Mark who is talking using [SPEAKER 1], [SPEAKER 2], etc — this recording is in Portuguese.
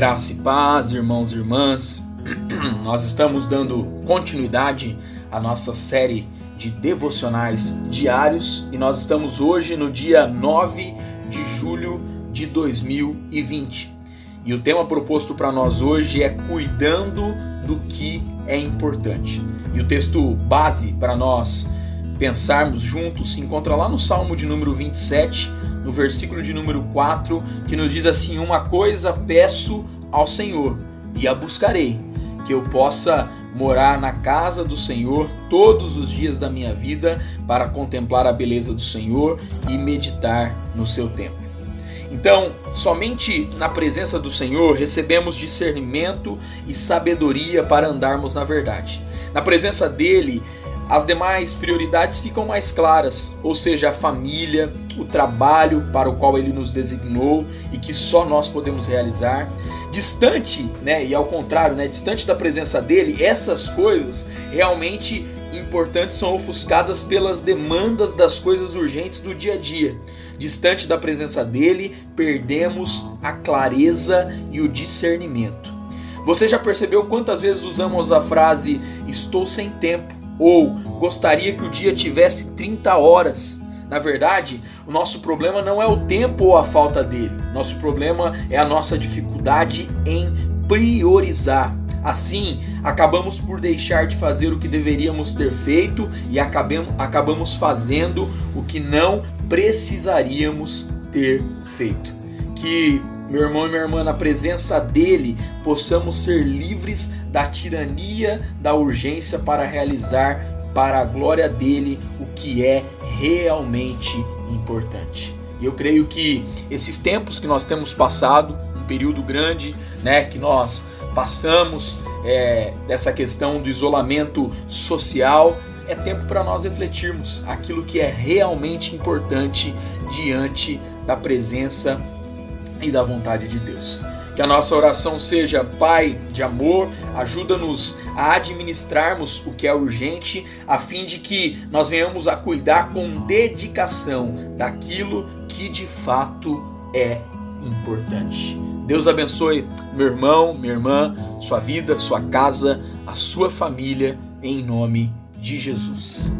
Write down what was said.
[SPEAKER 1] Graça e paz, irmãos e irmãs. Nós estamos dando continuidade à nossa série de devocionais diários e nós estamos hoje no dia 9 de julho de 2020. E o tema proposto para nós hoje é cuidando do que é importante. E o texto base para nós pensarmos juntos se encontra lá no Salmo de número 27, no versículo de número 4, que nos diz assim: Uma coisa peço ao Senhor e a buscarei, que eu possa morar na casa do Senhor todos os dias da minha vida para contemplar a beleza do Senhor e meditar no seu templo. Então, somente na presença do Senhor recebemos discernimento e sabedoria para andarmos na verdade. Na presença dele, as demais prioridades ficam mais claras, ou seja, a família, o trabalho para o qual ele nos designou e que só nós podemos realizar. Distante, né, e ao contrário, né, distante da presença dele, essas coisas realmente importantes são ofuscadas pelas demandas das coisas urgentes do dia a dia. Distante da presença dele, perdemos a clareza e o discernimento. Você já percebeu quantas vezes usamos a frase estou sem tempo? Ou gostaria que o dia tivesse 30 horas. Na verdade, o nosso problema não é o tempo ou a falta dele. Nosso problema é a nossa dificuldade em priorizar. Assim, acabamos por deixar de fazer o que deveríamos ter feito e acabamos, fazendo o que não precisaríamos ter feito. Que meu irmão e minha irmã, na presença dele, possamos ser livres da tirania da urgência para realizar para a glória dele o que é realmente importante. E eu creio que esses tempos que nós temos passado, um período grande, né, que nós passamos é, dessa questão do isolamento social, é tempo para nós refletirmos aquilo que é realmente importante diante da presença e da vontade de Deus. Que a nossa oração seja, Pai de amor, ajuda-nos a administrarmos o que é urgente, a fim de que nós venhamos a cuidar com dedicação daquilo que de fato é importante. Deus abençoe meu irmão, minha irmã, sua vida, sua casa, a sua família, em nome de Jesus.